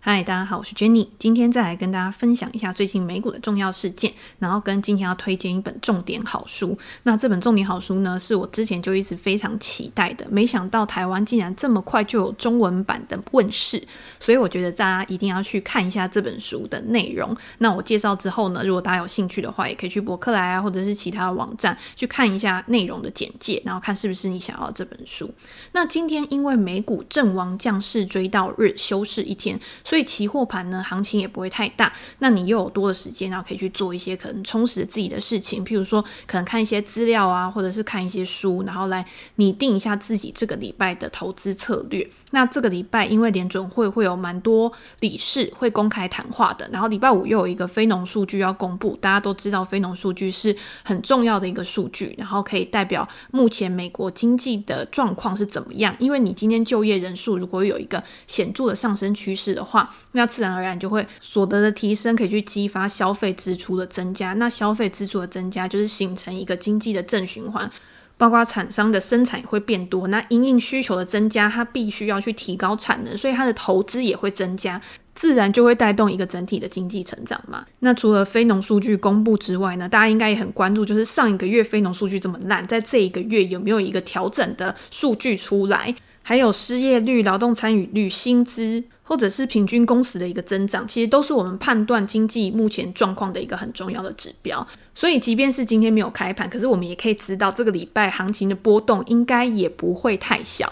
嗨，大家好，我是 Jenny，今天再来跟大家分享一下最近美股的重要事件，然后跟今天要推荐一本重点好书。那这本重点好书呢，是我之前就一直非常期待的，没想到台湾竟然这么快就有中文版的问世，所以我觉得大家一定要去看一下这本书的内容。那我介绍之后呢，如果大家有兴趣的话，也可以去博客来啊，或者是其他网站去看一下内容的简介，然后看是不是你想要这本书。那今天因为美股阵亡将士追悼日休市一天，所以期货盘呢，行情也不会太大。那你又有多的时间，然后可以去做一些可能充实自己的事情，譬如说可能看一些资料啊，或者是看一些书，然后来拟定一下自己这个礼拜的投资策略。那这个礼拜因为联准会会有蛮多理事会公开谈话的，然后礼拜五又有一个非农数据要公布。大家都知道非农数据是很重要的一个数据，然后可以代表目前美国经济的状况是怎么样。因为你今天就业人数如果有一个显著的上升趋势的话，那自然而然就会所得的提升，可以去激发消费支出的增加。那消费支出的增加，就是形成一个经济的正循环，包括厂商的生产也会变多。那因应需求的增加，它必须要去提高产能，所以它的投资也会增加，自然就会带动一个整体的经济成长嘛。那除了非农数据公布之外呢，大家应该也很关注，就是上一个月非农数据这么烂，在这一个月有没有一个调整的数据出来？还有失业率、劳动参与率、薪资，或者是平均工时的一个增长，其实都是我们判断经济目前状况的一个很重要的指标。所以，即便是今天没有开盘，可是我们也可以知道，这个礼拜行情的波动应该也不会太小。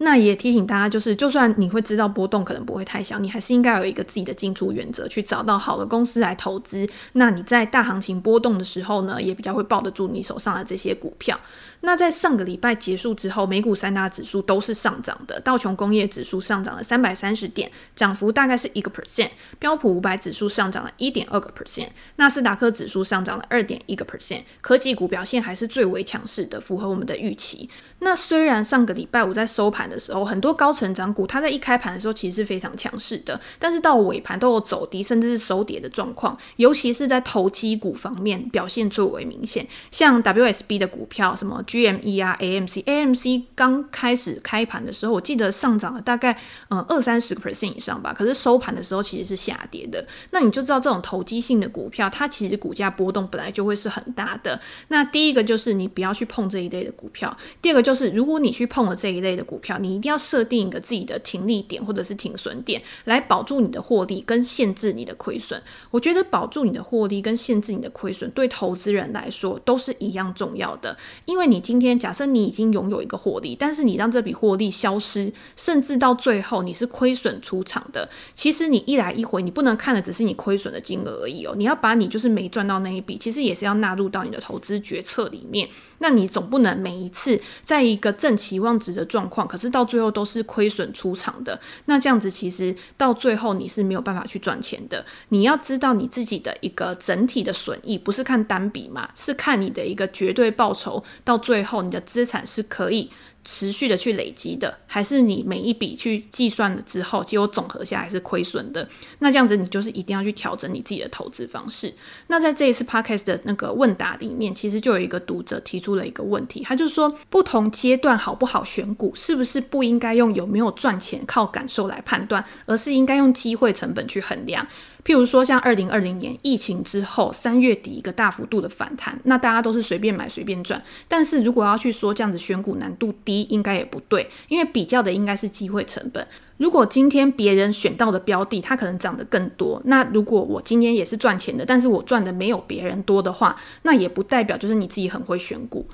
那也提醒大家，就是就算你会知道波动可能不会太小，你还是应该有一个自己的进出原则，去找到好的公司来投资。那你在大行情波动的时候呢，也比较会抱得住你手上的这些股票。那在上个礼拜结束之后，美股三大指数都是上涨的，道琼工业指数上涨了三百三十点，涨幅大概是一个 percent；标普五百指数上涨了一点二个 percent；纳斯达克指数上涨了二点一个 percent。科技股表现还是最为强势的，符合我们的预期。那虽然上个礼拜五在收盘的时候，很多高成长股它在一开盘的时候其实是非常强势的，但是到尾盘都有走低，甚至是收跌的状况。尤其是在投机股方面表现最为明显，像 WSB 的股票，什么 GME 啊、AMC，AMC 刚开始开盘的时候，我记得上涨了大概嗯二三十个 percent 以上吧，可是收盘的时候其实是下跌的。那你就知道这种投机性的股票，它其实股价波动本来就会是很大的。那第一个就是你不要去碰这一类的股票，第二个。就是如果你去碰了这一类的股票，你一定要设定一个自己的停利点或者是停损点，来保住你的获利跟限制你的亏损。我觉得保住你的获利跟限制你的亏损，对投资人来说都是一样重要的。因为你今天假设你已经拥有一个获利，但是你让这笔获利消失，甚至到最后你是亏损出场的，其实你一来一回，你不能看的只是你亏损的金额而已哦。你要把你就是没赚到那一笔，其实也是要纳入到你的投资决策里面。那你总不能每一次在在一个正期望值的状况，可是到最后都是亏损出场的。那这样子其实到最后你是没有办法去赚钱的。你要知道你自己的一个整体的损益，不是看单笔嘛，是看你的一个绝对报酬。到最后你的资产是可以持续的去累积的，还是你每一笔去计算了之后，结果总和下来是亏损的？那这样子你就是一定要去调整你自己的投资方式。那在这一次 podcast 的那个问答里面，其实就有一个读者提出了一个问题，他就说，不同阶段好不好选股，是不是不应该用有没有赚钱靠感受来判断，而是应该用机会成本去衡量？譬如说，像二零二零年疫情之后三月底一个大幅度的反弹，那大家都是随便买随便赚。但是如果要去说这样子选股难度低，应该也不对，因为比较的应该是机会成本。如果今天别人选到的标的，它可能涨得更多，那如果我今天也是赚钱的，但是我赚的没有别人多的话，那也不代表就是你自己很会选股。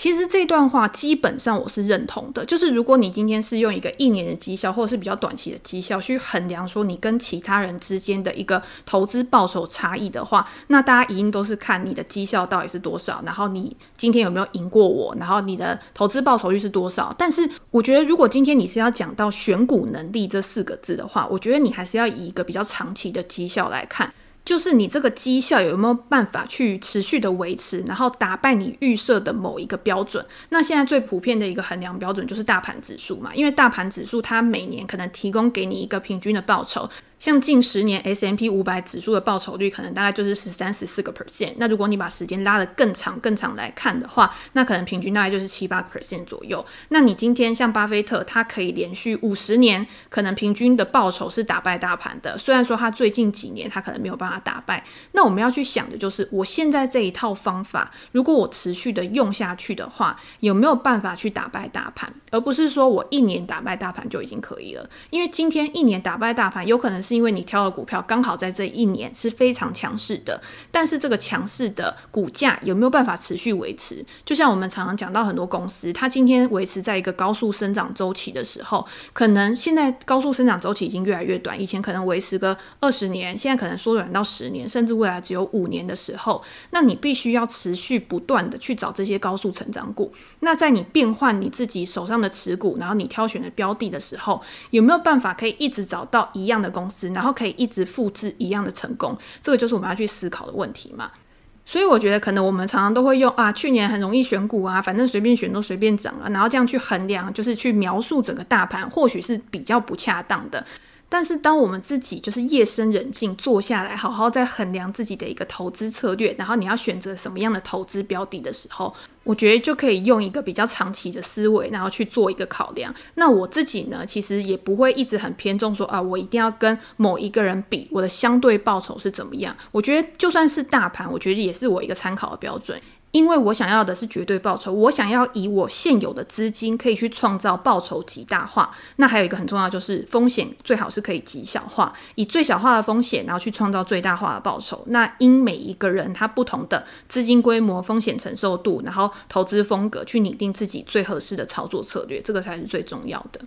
其实这段话基本上我是认同的，就是如果你今天是用一个一年的绩效或者是比较短期的绩效去衡量说你跟其他人之间的一个投资报酬差异的话，那大家一定都是看你的绩效到底是多少，然后你今天有没有赢过我，然后你的投资报酬率是多少。但是我觉得如果今天你是要讲到选股能力这四个字的话，我觉得你还是要以一个比较长期的绩效来看。就是你这个绩效有没有办法去持续的维持，然后打败你预设的某一个标准？那现在最普遍的一个衡量标准就是大盘指数嘛，因为大盘指数它每年可能提供给你一个平均的报酬。像近十年 S M P 五百指数的报酬率可能大概就是十三、十四个 percent。那如果你把时间拉得更长、更长来看的话，那可能平均大概就是七八个 percent 左右。那你今天像巴菲特，他可以连续五十年，可能平均的报酬是打败大盘的。虽然说他最近几年他可能没有办法打败。那我们要去想的就是，我现在这一套方法，如果我持续的用下去的话，有没有办法去打败大盘？而不是说我一年打败大盘就已经可以了。因为今天一年打败大盘，有可能是。因为你挑的股票刚好在这一年是非常强势的，但是这个强势的股价有没有办法持续维持？就像我们常常讲到很多公司，它今天维持在一个高速生长周期的时候，可能现在高速生长周期已经越来越短，以前可能维持个二十年，现在可能缩短到十年，甚至未来只有五年的时候，那你必须要持续不断的去找这些高速成长股。那在你变换你自己手上的持股，然后你挑选的标的的时候，有没有办法可以一直找到一样的公司？然后可以一直复制一样的成功，这个就是我们要去思考的问题嘛。所以我觉得可能我们常常都会用啊，去年很容易选股啊，反正随便选都随便涨啊，然后这样去衡量，就是去描述整个大盘，或许是比较不恰当的。但是，当我们自己就是夜深人静坐下来，好好在衡量自己的一个投资策略，然后你要选择什么样的投资标的的时候，我觉得就可以用一个比较长期的思维，然后去做一个考量。那我自己呢，其实也不会一直很偏重说啊，我一定要跟某一个人比，我的相对报酬是怎么样。我觉得就算是大盘，我觉得也是我一个参考的标准。因为我想要的是绝对报酬，我想要以我现有的资金可以去创造报酬极大化。那还有一个很重要就是风险最好是可以极小化，以最小化的风险，然后去创造最大化的报酬。那因每一个人他不同的资金规模、风险承受度，然后投资风格，去拟定自己最合适的操作策略，这个才是最重要的。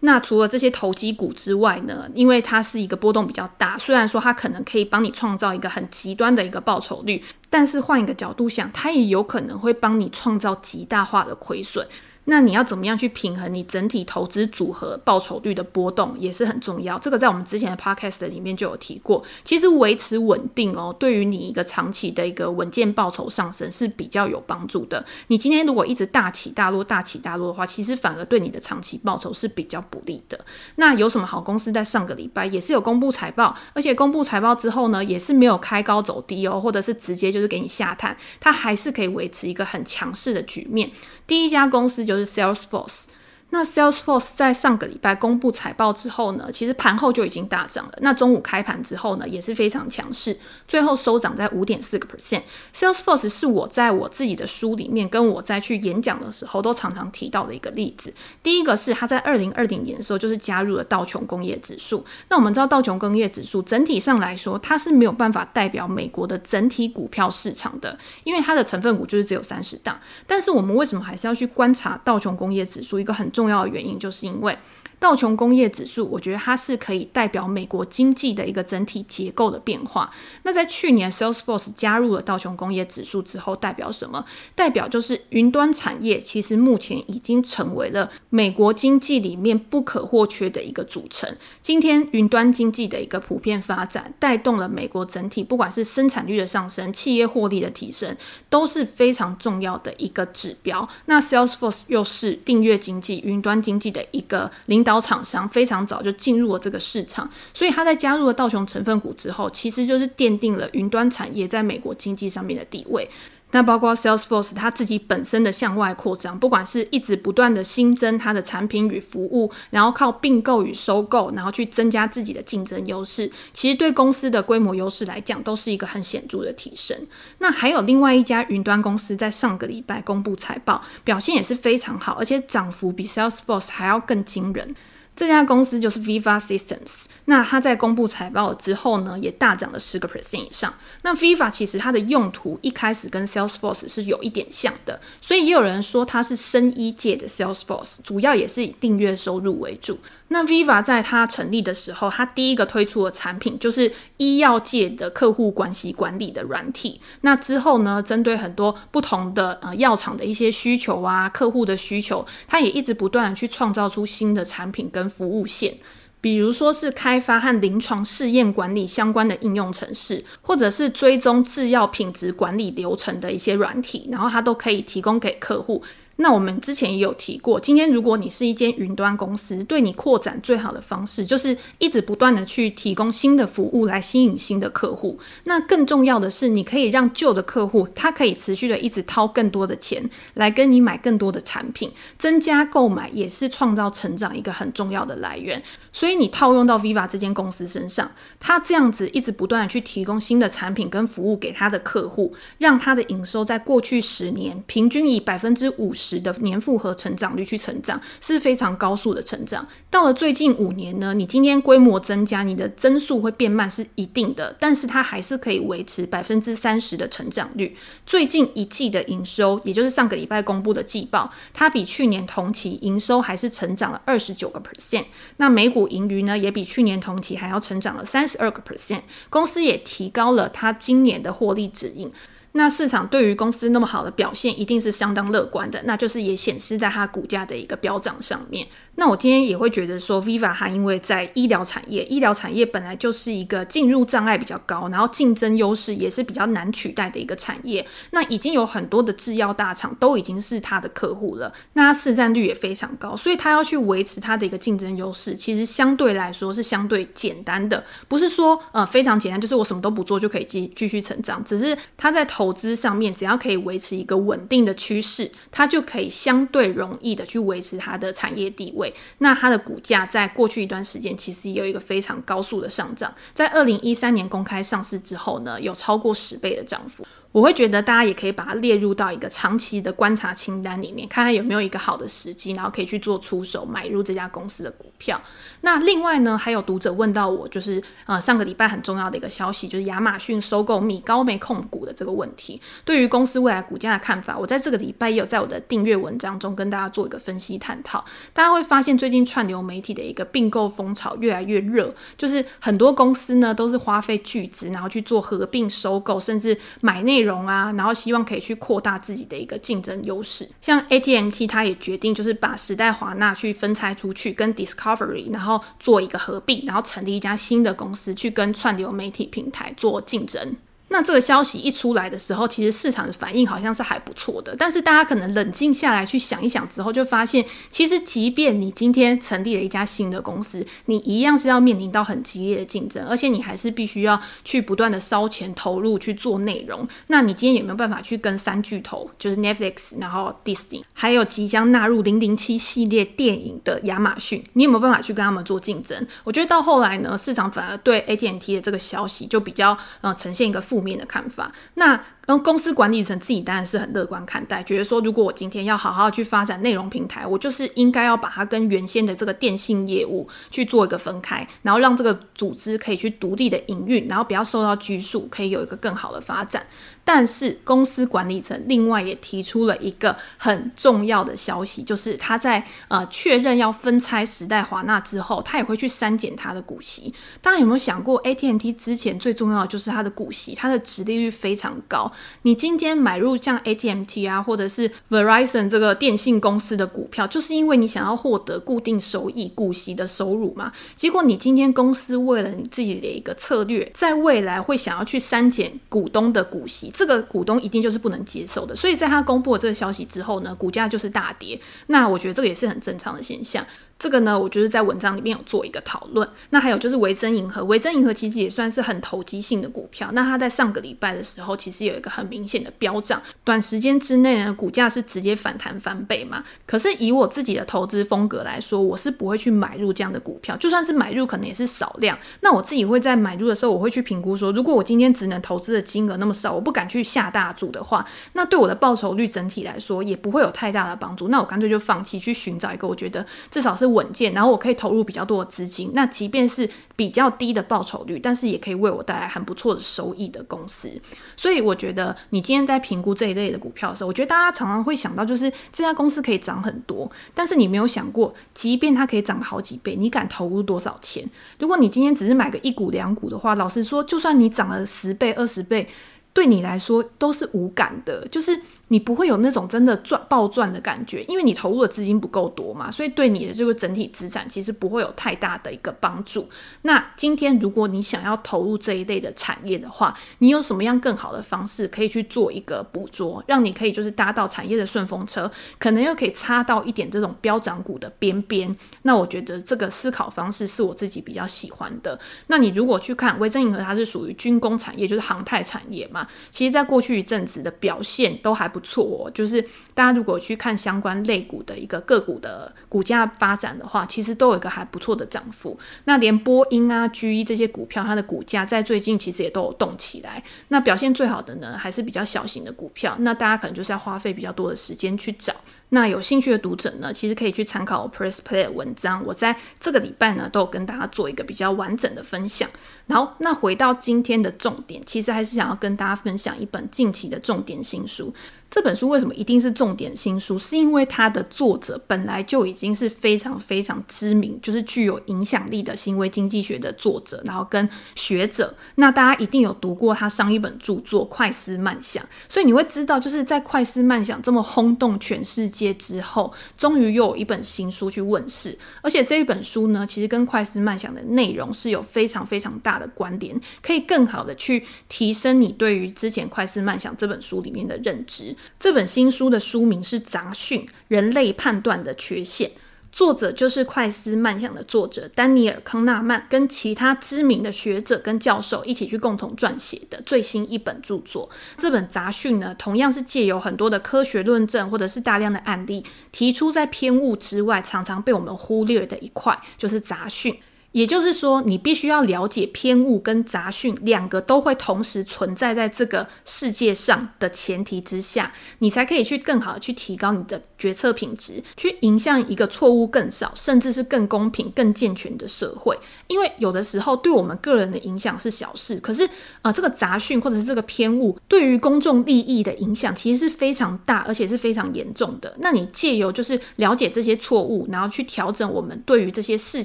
那除了这些投机股之外呢，因为它是一个波动比较大，虽然说它可能可以帮你创造一个很极端的一个报酬率，但是换一个角度想，它也有可能会帮你创造极大化的亏损。那你要怎么样去平衡你整体投资组合报酬率的波动也是很重要。这个在我们之前的 podcast 里面就有提过。其实维持稳定哦，对于你一个长期的一个稳健报酬上升是比较有帮助的。你今天如果一直大起大落、大起大落的话，其实反而对你的长期报酬是比较不利的。那有什么好公司在上个礼拜也是有公布财报，而且公布财报之后呢，也是没有开高走低哦，或者是直接就是给你下探，它还是可以维持一个很强势的局面。第一家公司就是 Salesforce。那 Salesforce 在上个礼拜公布财报之后呢，其实盘后就已经大涨了。那中午开盘之后呢，也是非常强势，最后收涨在五点四个 percent。Salesforce 是我在我自己的书里面，跟我在去演讲的时候都常常提到的一个例子。第一个是他在二零二零年的时候，就是加入了道琼工业指数。那我们知道道琼工业指数整体上来说，它是没有办法代表美国的整体股票市场的，因为它的成分股就是只有三十档。但是我们为什么还是要去观察道琼工业指数？一个很重重要的原因就是因为。道琼工业指数，我觉得它是可以代表美国经济的一个整体结构的变化。那在去年，Salesforce 加入了道琼工业指数之后，代表什么？代表就是云端产业其实目前已经成为了美国经济里面不可或缺的一个组成。今天，云端经济的一个普遍发展，带动了美国整体，不管是生产率的上升、企业获利的提升，都是非常重要的一个指标。那 Salesforce 又是订阅经济、云端经济的一个领导。厂商非常早就进入了这个市场，所以他在加入了道琼成分股之后，其实就是奠定了云端产业在美国经济上面的地位。那包括 Salesforce 它自己本身的向外扩张，不管是一直不断的新增它的产品与服务，然后靠并购与收购，然后去增加自己的竞争优势，其实对公司的规模优势来讲，都是一个很显著的提升。那还有另外一家云端公司在上个礼拜公布财报，表现也是非常好，而且涨幅比 Salesforce 还要更惊人。这家公司就是 Viva Systems。那它在公布财报之后呢，也大涨了十个 percent 以上。那 Viva 其实它的用途一开始跟 Salesforce 是有一点像的，所以也有人说它是生医界的 Salesforce，主要也是以订阅收入为主。那 Viva 在它成立的时候，它第一个推出的产品就是医药界的客户关系管理的软体。那之后呢，针对很多不同的呃药厂的一些需求啊，客户的需求，它也一直不断的去创造出新的产品跟服务线。比如说是开发和临床试验管理相关的应用程式，或者是追踪制药品质管理流程的一些软体，然后它都可以提供给客户。那我们之前也有提过，今天如果你是一间云端公司，对你扩展最好的方式就是一直不断的去提供新的服务来吸引新的客户。那更重要的是，你可以让旧的客户他可以持续的一直掏更多的钱来跟你买更多的产品，增加购买也是创造成长一个很重要的来源。所以你套用到 Viva 这间公司身上，他这样子一直不断的去提供新的产品跟服务给他的客户，让他的营收在过去十年平均以百分之五十的年复合成长率去成长，是非常高速的成长。到了最近五年呢，你今天规模增加，你的增速会变慢是一定的，但是它还是可以维持百分之三十的成长率。最近一季的营收，也就是上个礼拜公布的季报，它比去年同期营收还是成长了二十九个 percent。那每股盈余呢，也比去年同期还要成长了三十二个 percent。公司也提高了它今年的获利指引。那市场对于公司那么好的表现，一定是相当乐观的，那就是也显示在它股价的一个飙涨上面。那我今天也会觉得说，Viva 它因为在医疗产业，医疗产业本来就是一个进入障碍比较高，然后竞争优势也是比较难取代的一个产业。那已经有很多的制药大厂都已经是它的客户了，那它市占率也非常高，所以它要去维持它的一个竞争优势，其实相对来说是相对简单的，不是说呃非常简单，就是我什么都不做就可以继继续成长，只是它在投资上面，只要可以维持一个稳定的趋势，它就可以相对容易的去维持它的产业地位。那它的股价在过去一段时间，其实也有一个非常高速的上涨，在二零一三年公开上市之后呢，有超过十倍的涨幅。我会觉得大家也可以把它列入到一个长期的观察清单里面，看看有没有一个好的时机，然后可以去做出手买入这家公司的股票。那另外呢，还有读者问到我，就是呃上个礼拜很重要的一个消息，就是亚马逊收购米高梅控股的这个问题，对于公司未来股价的看法，我在这个礼拜也有在我的订阅文章中跟大家做一个分析探讨。大家会发现最近串流媒体的一个并购风潮越来越热，就是很多公司呢都是花费巨资，然后去做合并收购，甚至买内。内容啊，然后希望可以去扩大自己的一个竞争优势。像 AT&T，它也决定就是把时代华纳去分拆出去，跟 Discovery，然后做一个合并，然后成立一家新的公司，去跟串流媒体平台做竞争。那这个消息一出来的时候，其实市场的反应好像是还不错的。但是大家可能冷静下来去想一想之后，就发现，其实即便你今天成立了一家新的公司，你一样是要面临到很激烈的竞争，而且你还是必须要去不断的烧钱投入去做内容。那你今天有没有办法去跟三巨头，就是 Netflix，然后 Disney，还有即将纳入零零七系列电影的亚马逊，你有没有办法去跟他们做竞争？我觉得到后来呢，市场反而对 AT&T 的这个消息就比较呃呈现一个负面的看法，那。公司管理层自己当然是很乐观看待，觉得说如果我今天要好好去发展内容平台，我就是应该要把它跟原先的这个电信业务去做一个分开，然后让这个组织可以去独立的营运，然后不要受到拘束，可以有一个更好的发展。但是公司管理层另外也提出了一个很重要的消息，就是他在呃确认要分拆时代华纳之后，他也会去删减他的股息。大家有没有想过，AT&T 之前最重要的就是它的股息，它的殖利率非常高。你今天买入像 ATMT 啊，或者是 Verizon 这个电信公司的股票，就是因为你想要获得固定收益、股息的收入嘛。结果你今天公司为了你自己的一个策略，在未来会想要去删减股东的股息，这个股东一定就是不能接受的。所以在他公布了这个消息之后呢，股价就是大跌。那我觉得这个也是很正常的现象。这个呢，我就是在文章里面有做一个讨论。那还有就是维珍银河，维珍银河其实也算是很投机性的股票。那它在上个礼拜的时候，其实有一个很明显的飙涨，短时间之内呢，股价是直接反弹翻倍嘛。可是以我自己的投资风格来说，我是不会去买入这样的股票，就算是买入，可能也是少量。那我自己会在买入的时候，我会去评估说，如果我今天只能投资的金额那么少，我不敢去下大注的话，那对我的报酬率整体来说也不会有太大的帮助。那我干脆就放弃，去寻找一个我觉得至少是。稳健，然后我可以投入比较多的资金，那即便是比较低的报酬率，但是也可以为我带来很不错的收益的公司。所以我觉得你今天在评估这一类的股票的时候，我觉得大家常常会想到就是这家公司可以涨很多，但是你没有想过，即便它可以涨好几倍，你敢投入多少钱？如果你今天只是买个一股两股的话，老实说，就算你涨了十倍二十倍，对你来说都是无感的，就是。你不会有那种真的赚暴赚的感觉，因为你投入的资金不够多嘛，所以对你的这个整体资产其实不会有太大的一个帮助。那今天如果你想要投入这一类的产业的话，你有什么样更好的方式可以去做一个捕捉，让你可以就是搭到产业的顺风车，可能又可以插到一点这种飙涨股的边边。那我觉得这个思考方式是我自己比较喜欢的。那你如果去看维珍银河，它是属于军工产业，就是航太产业嘛，其实在过去一阵子的表现都还不错，就是大家如果去看相关类股的一个个股的股价发展的话，其实都有一个还不错的涨幅。那连波音啊、GE 这些股票，它的股价在最近其实也都有动起来。那表现最好的呢，还是比较小型的股票。那大家可能就是要花费比较多的时间去找。那有兴趣的读者呢，其实可以去参考 Press Play 的文章。我在这个礼拜呢，都有跟大家做一个比较完整的分享。然后，那回到今天的重点，其实还是想要跟大家分享一本近期的重点新书。这本书为什么一定是重点新书？是因为它的作者本来就已经是非常非常知名，就是具有影响力的行为经济学的作者，然后跟学者。那大家一定有读过他上一本著作《快思慢想》，所以你会知道，就是在《快思慢想》这么轰动全世界之后，终于又有一本新书去问世。而且这一本书呢，其实跟《快思慢想》的内容是有非常非常大的关联，可以更好的去提升你对于之前《快思慢想》这本书里面的认知。这本新书的书名是《杂讯：人类判断的缺陷》，作者就是《快思慢想》的作者丹尼尔·康纳曼，跟其他知名的学者跟教授一起去共同撰写的最新一本著作。这本杂讯呢，同样是借由很多的科学论证或者是大量的案例，提出在偏误之外，常常被我们忽略的一块，就是杂讯。也就是说，你必须要了解偏误跟杂讯两个都会同时存在在这个世界上的前提之下，你才可以去更好的去提高你的决策品质，去迎向一个错误更少，甚至是更公平、更健全的社会。因为有的时候对我们个人的影响是小事，可是呃，这个杂讯或者是这个偏误对于公众利益的影响其实是非常大，而且是非常严重的。那你借由就是了解这些错误，然后去调整我们对于这些事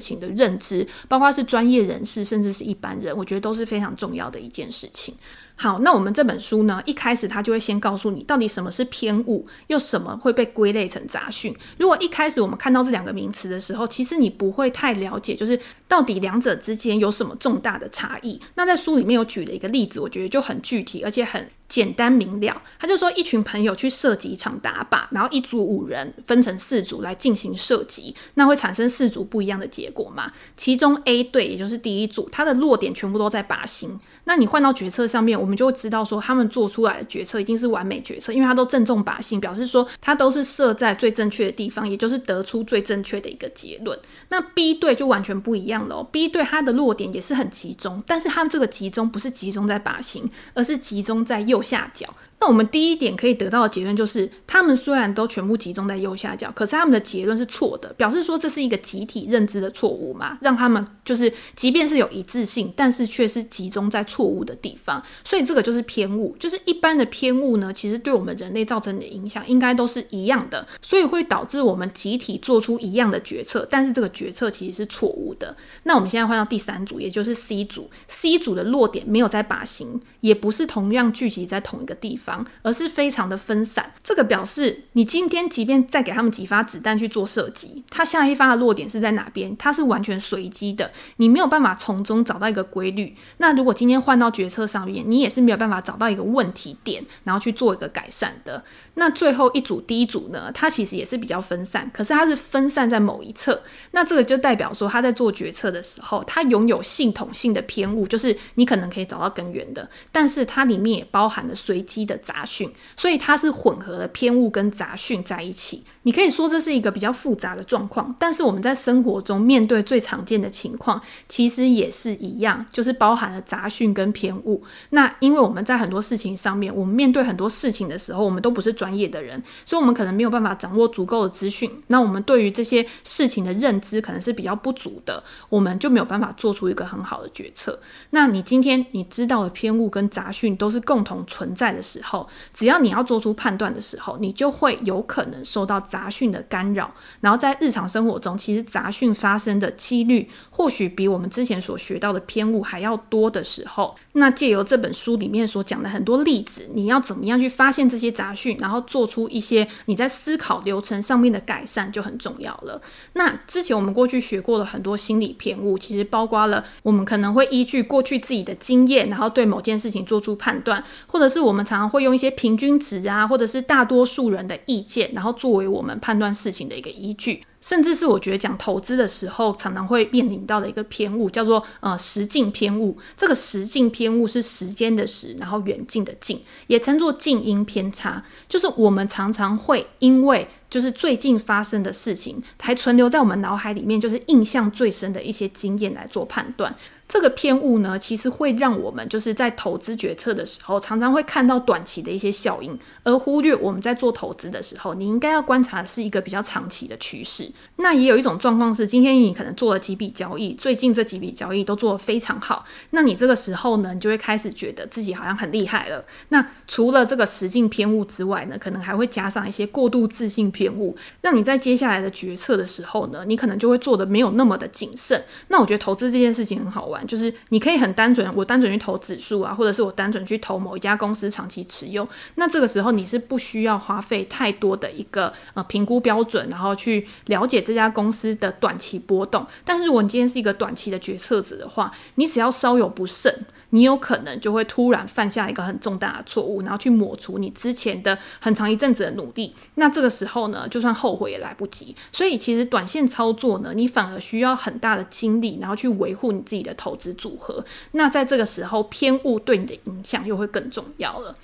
情的认知。包括是专业人士，甚至是一般人，我觉得都是非常重要的一件事情。好，那我们这本书呢，一开始他就会先告诉你，到底什么是偏误，又什么会被归类成杂讯。如果一开始我们看到这两个名词的时候，其实你不会太了解，就是到底两者之间有什么重大的差异。那在书里面有举了一个例子，我觉得就很具体，而且很。简单明了，他就说一群朋友去射击场打靶，然后一组五人分成四组来进行射击，那会产生四组不一样的结果嘛？其中 A 队也就是第一组，它的落点全部都在靶心。那你换到决策上面，我我们就会知道说他们做出来的决策一定是完美决策，因为他都正中靶心，表示说他都是设在最正确的地方，也就是得出最正确的一个结论。那 B 队就完全不一样了，B 队它的落点也是很集中，但是他们这个集中不是集中在靶心，而是集中在。右下角。那我们第一点可以得到的结论就是，他们虽然都全部集中在右下角，可是他们的结论是错的，表示说这是一个集体认知的错误嘛，让他们就是即便是有一致性，但是却是集中在错误的地方，所以这个就是偏误。就是一般的偏误呢，其实对我们人类造成的影响应该都是一样的，所以会导致我们集体做出一样的决策，但是这个决策其实是错误的。那我们现在换到第三组，也就是 C 组，C 组的落点没有在靶心，也不是同样聚集在同一个地方。而是非常的分散，这个表示你今天即便再给他们几发子弹去做射击，他下一发的落点是在哪边？它是完全随机的，你没有办法从中找到一个规律。那如果今天换到决策上面，你也是没有办法找到一个问题点，然后去做一个改善的。那最后一组第一组呢，它其实也是比较分散，可是它是分散在某一侧。那这个就代表说他在做决策的时候，他拥有系统性的偏误，就是你可能可以找到根源的，但是它里面也包含了随机的。杂讯，所以它是混合了偏误跟杂讯在一起。你可以说这是一个比较复杂的状况，但是我们在生活中面对最常见的情况，其实也是一样，就是包含了杂讯跟偏误。那因为我们在很多事情上面，我们面对很多事情的时候，我们都不是专业的人，所以我们可能没有办法掌握足够的资讯。那我们对于这些事情的认知可能是比较不足的，我们就没有办法做出一个很好的决策。那你今天你知道的偏误跟杂讯都是共同存在的时候，只要你要做出判断的时候，你就会有可能受到杂讯的干扰。然后在日常生活中，其实杂讯发生的几率或许比我们之前所学到的偏误还要多的时候，那借由这本书里面所讲的很多例子，你要怎么样去发现这些杂讯，然后做出一些你在思考流程上面的改善就很重要了。那之前我们过去学过了很多心理偏误，其实包括了我们可能会依据过去自己的经验，然后对某件事情做出判断，或者是我们常常会用一些平均值啊，或者是大多数人的意见，然后作为我我们判断事情的一个依据。甚至是我觉得讲投资的时候，常常会面临到的一个偏误，叫做呃时近偏误。这个时近偏误是时间的时，然后远近的近，也称作近因偏差。就是我们常常会因为就是最近发生的事情，还存留在我们脑海里面，就是印象最深的一些经验来做判断。这个偏误呢，其实会让我们就是在投资决策的时候，常常会看到短期的一些效应，而忽略我们在做投资的时候，你应该要观察的是一个比较长期的趋势。那也有一种状况是，今天你可能做了几笔交易，最近这几笔交易都做得非常好，那你这个时候呢，你就会开始觉得自己好像很厉害了。那除了这个时境偏误之外呢，可能还会加上一些过度自信偏误，让你在接下来的决策的时候呢，你可能就会做的没有那么的谨慎。那我觉得投资这件事情很好玩。就是你可以很单纯，我单纯去投指数啊，或者是我单纯去投某一家公司长期持有。那这个时候你是不需要花费太多的一个呃评估标准，然后去了解这家公司的短期波动。但是如果你今天是一个短期的决策者的话，你只要稍有不慎，你有可能就会突然犯下一个很重大的错误，然后去抹除你之前的很长一阵子的努力。那这个时候呢，就算后悔也来不及。所以其实短线操作呢，你反而需要很大的精力，然后去维护你自己的投资组合。那在这个时候，偏误对你的影响又会更重要了。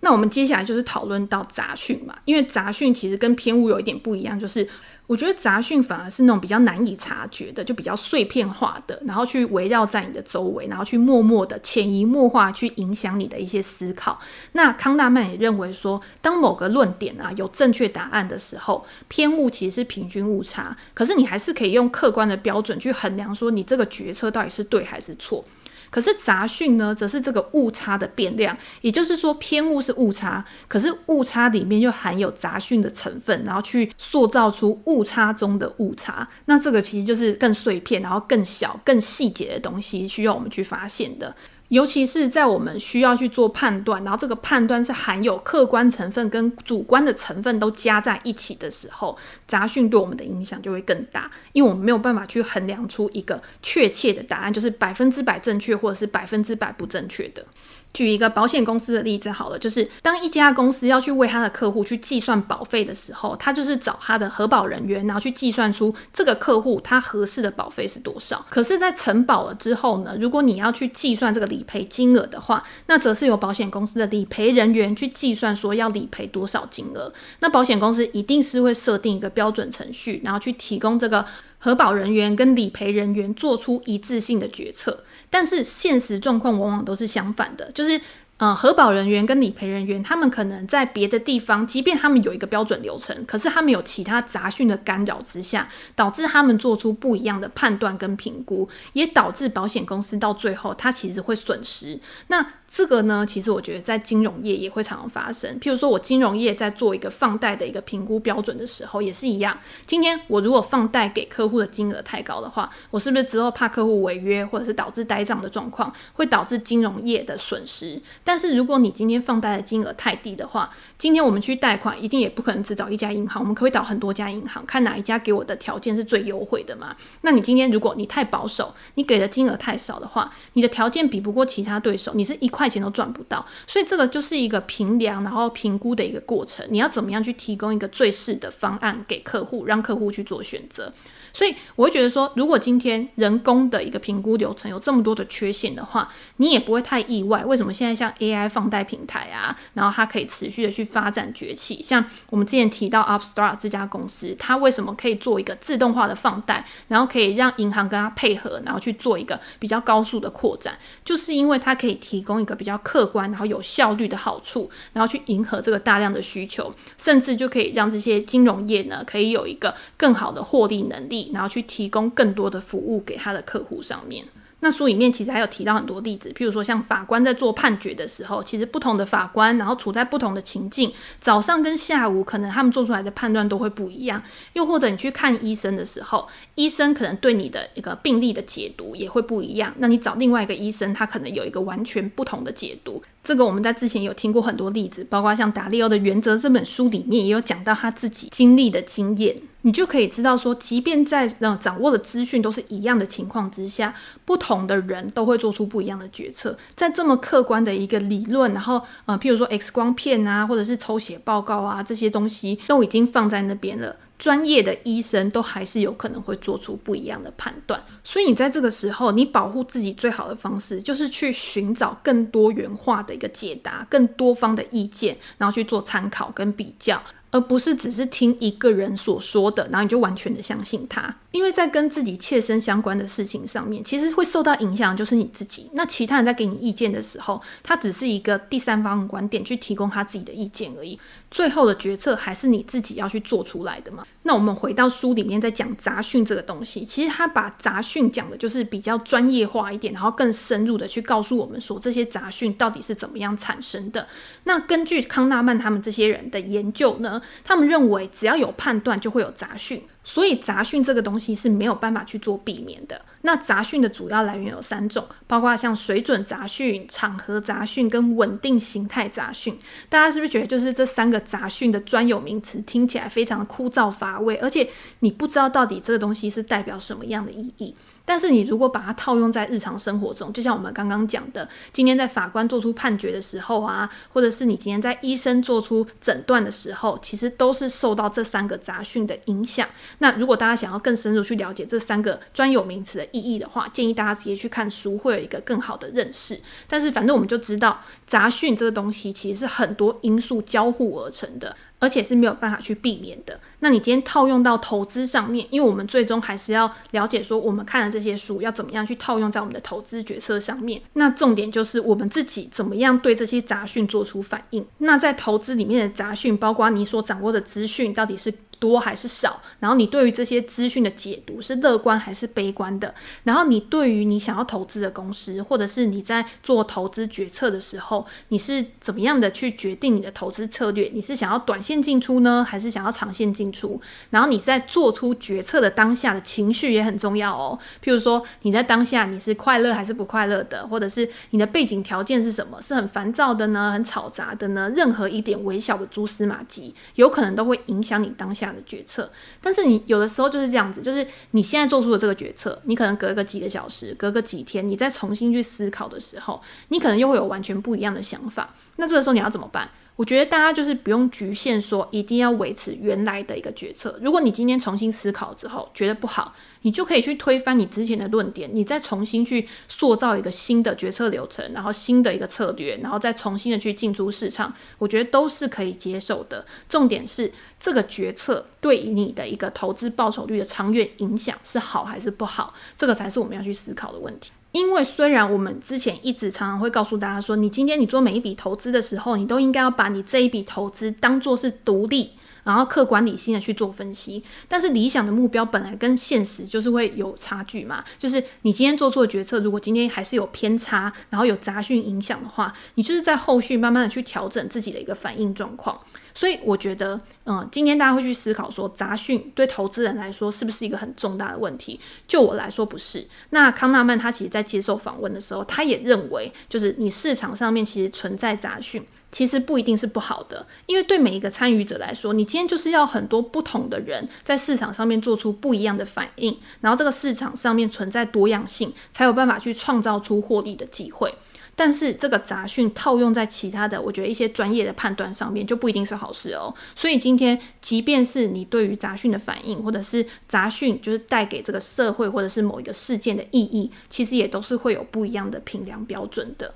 那我们接下来就是讨论到杂讯嘛，因为杂讯其实跟偏误有一点不一样，就是。我觉得杂讯反而是那种比较难以察觉的，就比较碎片化的，然后去围绕在你的周围，然后去默默的潜移默化去影响你的一些思考。那康纳曼也认为说，当某个论点啊有正确答案的时候，偏误其实是平均误差，可是你还是可以用客观的标准去衡量说你这个决策到底是对还是错。可是杂讯呢，则是这个误差的变量，也就是说偏误是误差，可是误差里面又含有杂讯的成分，然后去塑造出误差中的误差。那这个其实就是更碎片，然后更小、更细节的东西，需要我们去发现的。尤其是在我们需要去做判断，然后这个判断是含有客观成分跟主观的成分都加在一起的时候，杂讯对我们的影响就会更大，因为我们没有办法去衡量出一个确切的答案，就是百分之百正确或者是百分之百不正确的。举一个保险公司的例子好了，就是当一家公司要去为他的客户去计算保费的时候，他就是找他的核保人员，然后去计算出这个客户他合适的保费是多少。可是，在承保了之后呢，如果你要去计算这个理赔金额的话，那则是由保险公司的理赔人员去计算说要理赔多少金额。那保险公司一定是会设定一个标准程序，然后去提供这个核保人员跟理赔人员做出一致性的决策。但是现实状况往往都是相反的，就是，呃，核保人员跟理赔人员，他们可能在别的地方，即便他们有一个标准流程，可是他们有其他杂讯的干扰之下，导致他们做出不一样的判断跟评估，也导致保险公司到最后，他其实会损失。那这个呢，其实我觉得在金融业也会常常发生。譬如说，我金融业在做一个放贷的一个评估标准的时候，也是一样。今天我如果放贷给客户的金额太高的话，我是不是之后怕客户违约，或者是导致呆账的状况，会导致金融业的损失？但是如果你今天放贷的金额太低的话，今天我们去贷款，一定也不可能只找一家银行，我们可以找很多家银行，看哪一家给我的条件是最优惠的嘛？那你今天如果你太保守，你给的金额太少的话，你的条件比不过其他对手，你是一块。块钱都赚不到，所以这个就是一个评量，然后评估的一个过程。你要怎么样去提供一个最适的方案给客户，让客户去做选择？所以我会觉得说，如果今天人工的一个评估流程有这么多的缺陷的话，你也不会太意外。为什么现在像 AI 放贷平台啊，然后它可以持续的去发展崛起？像我们之前提到 Upstart 这家公司，它为什么可以做一个自动化的放贷，然后可以让银行跟它配合，然后去做一个比较高速的扩展，就是因为它可以提供一个比较客观，然后有效率的好处，然后去迎合这个大量的需求，甚至就可以让这些金融业呢，可以有一个更好的获利能力。然后去提供更多的服务给他的客户上面。那书里面其实还有提到很多例子，譬如说像法官在做判决的时候，其实不同的法官，然后处在不同的情境，早上跟下午可能他们做出来的判断都会不一样。又或者你去看医生的时候，医生可能对你的一个病例的解读也会不一样。那你找另外一个医生，他可能有一个完全不同的解读。这个我们在之前有听过很多例子，包括像达利欧的原则这本书里面也有讲到他自己经历的经验，你就可以知道说，即便在呃掌握的资讯都是一样的情况之下，不同的人都会做出不一样的决策。在这么客观的一个理论，然后呃，譬如说 X 光片啊，或者是抽血报告啊，这些东西都已经放在那边了。专业的医生都还是有可能会做出不一样的判断，所以你在这个时候，你保护自己最好的方式就是去寻找更多元化的一个解答，更多方的意见，然后去做参考跟比较。而不是只是听一个人所说的，然后你就完全的相信他。因为在跟自己切身相关的事情上面，其实会受到影响就是你自己。那其他人在给你意见的时候，他只是一个第三方的观点去提供他自己的意见而已。最后的决策还是你自己要去做出来的嘛。那我们回到书里面在讲杂讯这个东西，其实他把杂讯讲的就是比较专业化一点，然后更深入的去告诉我们说这些杂讯到底是怎么样产生的。那根据康纳曼他们这些人的研究呢，他们认为，只要有判断，就会有杂讯。所以杂讯这个东西是没有办法去做避免的。那杂讯的主要来源有三种，包括像水准杂讯、场合杂讯跟稳定形态杂讯。大家是不是觉得就是这三个杂讯的专有名词听起来非常枯燥乏味，而且你不知道到底这个东西是代表什么样的意义？但是你如果把它套用在日常生活中，就像我们刚刚讲的，今天在法官做出判决的时候啊，或者是你今天在医生做出诊断的时候，其实都是受到这三个杂讯的影响。那如果大家想要更深入去了解这三个专有名词的意义的话，建议大家直接去看书，会有一个更好的认识。但是反正我们就知道，杂讯这个东西其实是很多因素交互而成的。而且是没有办法去避免的。那你今天套用到投资上面，因为我们最终还是要了解说，我们看的这些书要怎么样去套用在我们的投资决策上面。那重点就是我们自己怎么样对这些杂讯做出反应。那在投资里面的杂讯，包括你所掌握的资讯到底是多还是少，然后你对于这些资讯的解读是乐观还是悲观的，然后你对于你想要投资的公司，或者是你在做投资决策的时候，你是怎么样的去决定你的投资策略？你是想要短线进出呢，还是想要长线进出？然后你在做出决策的当下的情绪也很重要哦。譬如说你在当下你是快乐还是不快乐的，或者是你的背景条件是什么？是很烦躁的呢，很吵杂的呢？任何一点微小的蛛丝马迹，有可能都会影响你当下的决策，但是你有的时候就是这样子，就是你现在做出的这个决策，你可能隔个几个小时，隔个几天，你再重新去思考的时候，你可能又会有完全不一样的想法。那这个时候你要怎么办？我觉得大家就是不用局限说一定要维持原来的一个决策。如果你今天重新思考之后觉得不好，你就可以去推翻你之前的论点，你再重新去塑造一个新的决策流程，然后新的一个策略，然后再重新的去进出市场，我觉得都是可以接受的。重点是这个决策对你的一个投资报酬率的长远影响是好还是不好，这个才是我们要去思考的问题。因为虽然我们之前一直常常会告诉大家说，你今天你做每一笔投资的时候，你都应该要把你这一笔投资当做是独立。然后客观理性的去做分析，但是理想的目标本来跟现实就是会有差距嘛。就是你今天做错的决策，如果今天还是有偏差，然后有杂讯影响的话，你就是在后续慢慢的去调整自己的一个反应状况。所以我觉得，嗯，今天大家会去思考说，杂讯对投资人来说是不是一个很重大的问题？就我来说不是。那康纳曼他其实在接受访问的时候，他也认为，就是你市场上面其实存在杂讯。其实不一定是不好的，因为对每一个参与者来说，你今天就是要很多不同的人在市场上面做出不一样的反应，然后这个市场上面存在多样性，才有办法去创造出获利的机会。但是这个杂讯套用在其他的，我觉得一些专业的判断上面就不一定是好事哦。所以今天，即便是你对于杂讯的反应，或者是杂讯就是带给这个社会或者是某一个事件的意义，其实也都是会有不一样的评量标准的。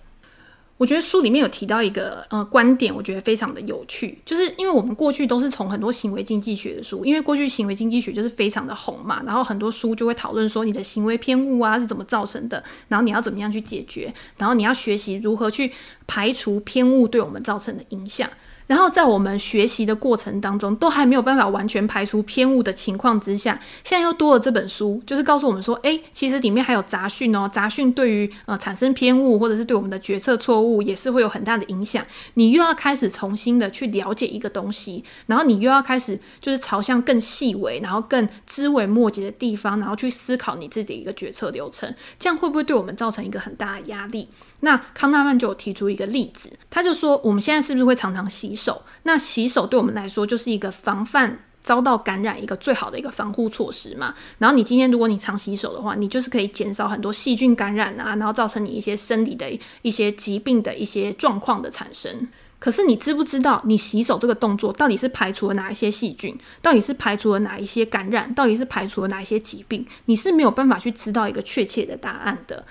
我觉得书里面有提到一个呃观点，我觉得非常的有趣，就是因为我们过去都是从很多行为经济学的书，因为过去行为经济学就是非常的红嘛，然后很多书就会讨论说你的行为偏误啊是怎么造成的，然后你要怎么样去解决，然后你要学习如何去排除偏误对我们造成的影响。然后在我们学习的过程当中，都还没有办法完全排除偏误的情况之下，现在又多了这本书，就是告诉我们说，哎，其实里面还有杂讯哦，杂讯对于呃产生偏误或者是对我们的决策错误也是会有很大的影响。你又要开始重新的去了解一个东西，然后你又要开始就是朝向更细微，然后更枝微末节的地方，然后去思考你自己的一个决策流程，这样会不会对我们造成一个很大的压力？那康纳曼就有提出一个例子，他就说我们现在是不是会常常洗手？那洗手对我们来说就是一个防范遭到感染一个最好的一个防护措施嘛。然后你今天如果你常洗手的话，你就是可以减少很多细菌感染啊，然后造成你一些生理的一些疾病的一些状况的产生。可是你知不知道，你洗手这个动作到底是排除了哪一些细菌？到底是排除了哪一些感染？到底是排除了哪一些疾病？你是没有办法去知道一个确切的答案的。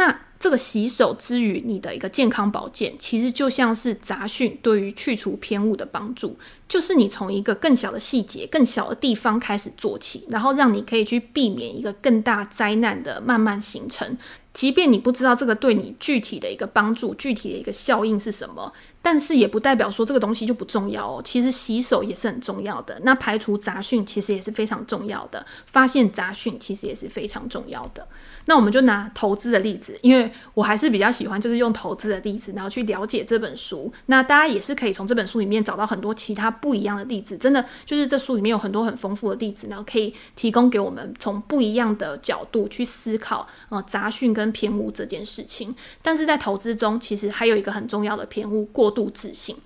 那这个洗手之余你的一个健康保健，其实就像是杂讯对于去除偏误的帮助，就是你从一个更小的细节、更小的地方开始做起，然后让你可以去避免一个更大灾难的慢慢形成。即便你不知道这个对你具体的一个帮助、具体的一个效应是什么，但是也不代表说这个东西就不重要哦。其实洗手也是很重要的，那排除杂讯其实也是非常重要的，发现杂讯其实也是非常重要的。那我们就拿投资的例子，因为我还是比较喜欢，就是用投资的例子，然后去了解这本书。那大家也是可以从这本书里面找到很多其他不一样的例子，真的就是这书里面有很多很丰富的例子，然后可以提供给我们从不一样的角度去思考，呃，杂讯跟偏误这件事情。但是在投资中，其实还有一个很重要的偏误——过过度自信。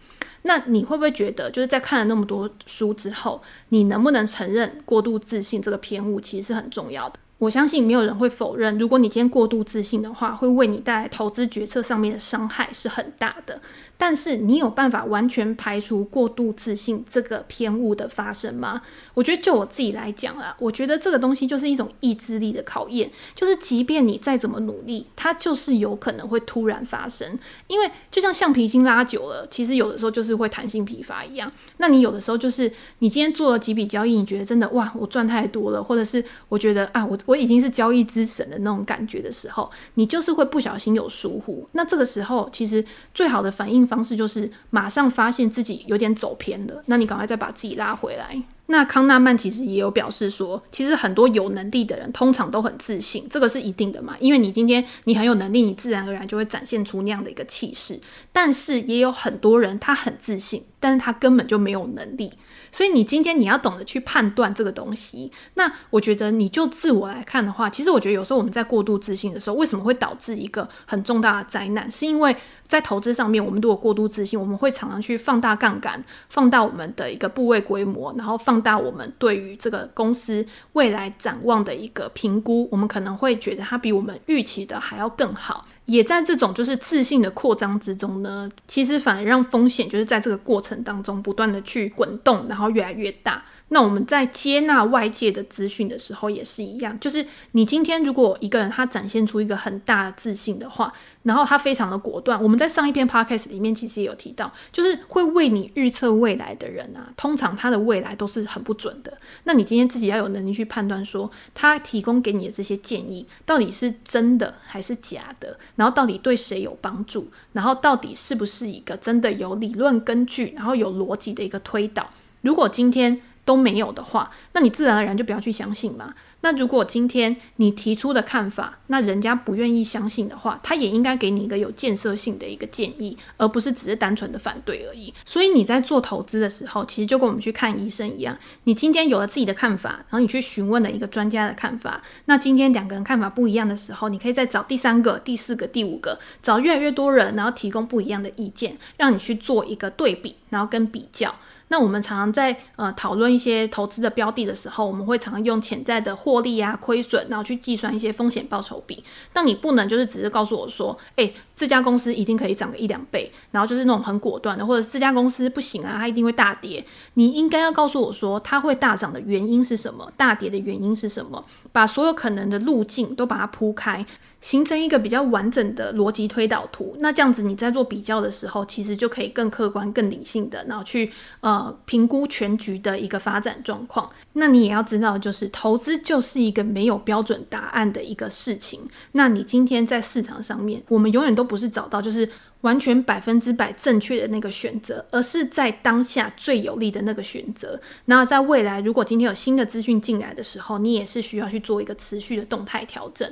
那你会不会觉得，就是在看了那么多书之后，你能不能承认过度自信这个偏误其实是很重要的？我相信没有人会否认，如果你今天过度自信的话，会为你带来投资决策上面的伤害是很大的。但是你有办法完全排除过度自信这个偏误的发生吗？我觉得就我自己来讲啦，我觉得这个东西就是一种意志力的考验，就是即便你再怎么努力，它就是有可能会突然发生。因为就像橡皮筋拉久了，其实有的时候就是会弹性疲乏一样。那你有的时候就是你今天做了几笔交易，你觉得真的哇，我赚太多了，或者是我觉得啊，我我已经是交易之神的那种感觉的时候，你就是会不小心有疏忽。那这个时候其实最好的反应方式就是马上发现自己有点走偏了，那你赶快再把自己拉回来。那康纳曼其实也有表示说，其实很多有能力的人通常都很自信，这个是一定的嘛，因为你今天你很有能力，你自然而然就会展现出那样的一个气势。但是也有很多人他很自信，但是他根本就没有能力。所以你今天你要懂得去判断这个东西。那我觉得你就自我来看的话，其实我觉得有时候我们在过度自信的时候，为什么会导致一个很重大的灾难？是因为在投资上面，我们如果过度自信，我们会常常去放大杠杆，放大我们的一个部位规模，然后放大我们对于这个公司未来展望的一个评估。我们可能会觉得它比我们预期的还要更好。也在这种就是自信的扩张之中呢，其实反而让风险就是在这个过程当中不断的去滚动，然后越来越大。那我们在接纳外界的资讯的时候也是一样，就是你今天如果一个人他展现出一个很大的自信的话，然后他非常的果断。我们在上一篇 podcast 里面其实也有提到，就是会为你预测未来的人啊，通常他的未来都是很不准的。那你今天自己要有能力去判断说，他提供给你的这些建议到底是真的还是假的，然后到底对谁有帮助，然后到底是不是一个真的有理论根据，然后有逻辑的一个推导。如果今天都没有的话，那你自然而然就不要去相信嘛。那如果今天你提出的看法，那人家不愿意相信的话，他也应该给你一个有建设性的一个建议，而不是只是单纯的反对而已。所以你在做投资的时候，其实就跟我们去看医生一样，你今天有了自己的看法，然后你去询问了一个专家的看法，那今天两个人看法不一样的时候，你可以再找第三个、第四个、第五个，找越来越多人，然后提供不一样的意见，让你去做一个对比，然后跟比较。那我们常常在呃讨论一些投资的标的的时候，我们会常常用潜在的获利啊、亏损，然后去计算一些风险报酬比。但你不能就是只是告诉我说，诶，这家公司一定可以涨个一两倍，然后就是那种很果断的，或者这家公司不行啊，它一定会大跌。你应该要告诉我说，它会大涨的原因是什么？大跌的原因是什么？把所有可能的路径都把它铺开。形成一个比较完整的逻辑推导图，那这样子你在做比较的时候，其实就可以更客观、更理性的，然后去呃评估全局的一个发展状况。那你也要知道，就是投资就是一个没有标准答案的一个事情。那你今天在市场上面，我们永远都不是找到就是完全百分之百正确的那个选择，而是在当下最有利的那个选择。然后在未来，如果今天有新的资讯进来的时候，你也是需要去做一个持续的动态调整。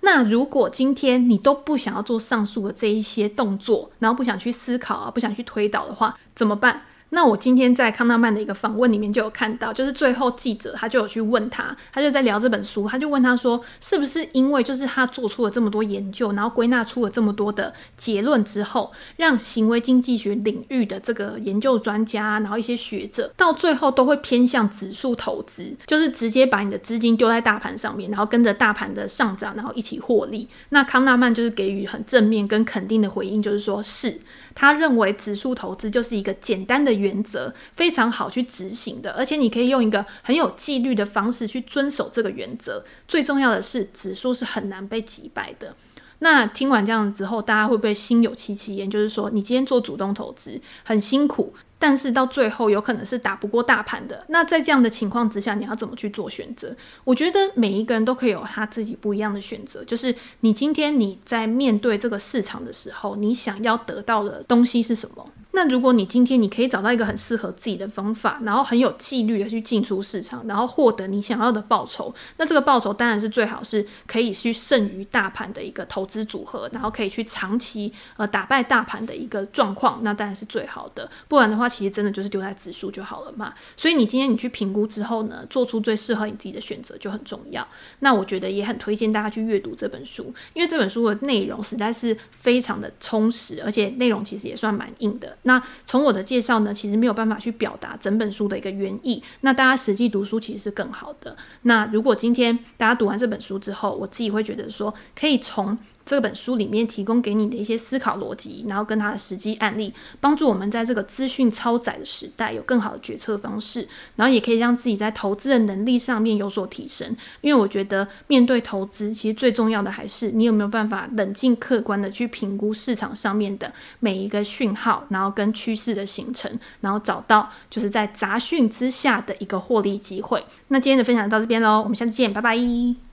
那如果今天你都不想要做上述的这一些动作，然后不想去思考啊，不想去推导的话，怎么办？那我今天在康纳曼的一个访问里面就有看到，就是最后记者他就有去问他，他就在聊这本书，他就问他说，是不是因为就是他做出了这么多研究，然后归纳出了这么多的结论之后，让行为经济学领域的这个研究专家，然后一些学者到最后都会偏向指数投资，就是直接把你的资金丢在大盘上面，然后跟着大盘的上涨，然后一起获利。那康纳曼就是给予很正面跟肯定的回应，就是说是。他认为指数投资就是一个简单的原则，非常好去执行的，而且你可以用一个很有纪律的方式去遵守这个原则。最重要的是，指数是很难被击败的。那听完这样子之后，大家会不会心有戚戚焉？就是说，你今天做主动投资很辛苦。但是到最后有可能是打不过大盘的。那在这样的情况之下，你要怎么去做选择？我觉得每一个人都可以有他自己不一样的选择。就是你今天你在面对这个市场的时候，你想要得到的东西是什么？那如果你今天你可以找到一个很适合自己的方法，然后很有纪律的去进出市场，然后获得你想要的报酬，那这个报酬当然是最好是可以去胜于大盘的一个投资组合，然后可以去长期呃打败大盘的一个状况，那当然是最好的。不然的话，其实真的就是丢在指数就好了嘛。所以你今天你去评估之后呢，做出最适合你自己的选择就很重要。那我觉得也很推荐大家去阅读这本书，因为这本书的内容实在是非常的充实，而且内容其实也算蛮硬的。那从我的介绍呢，其实没有办法去表达整本书的一个原意。那大家实际读书其实是更好的。那如果今天大家读完这本书之后，我自己会觉得说，可以从这本书里面提供给你的一些思考逻辑，然后跟它的实际案例，帮助我们在这个资讯超载的时代有更好的决策方式，然后也可以让自己在投资的能力上面有所提升。因为我觉得面对投资，其实最重要的还是你有没有办法冷静客观的去评估市场上面的每一个讯号，然后跟趋势的形成，然后找到就是在杂讯之下的一个获利机会。那今天的分享到这边喽，我们下次见，拜拜。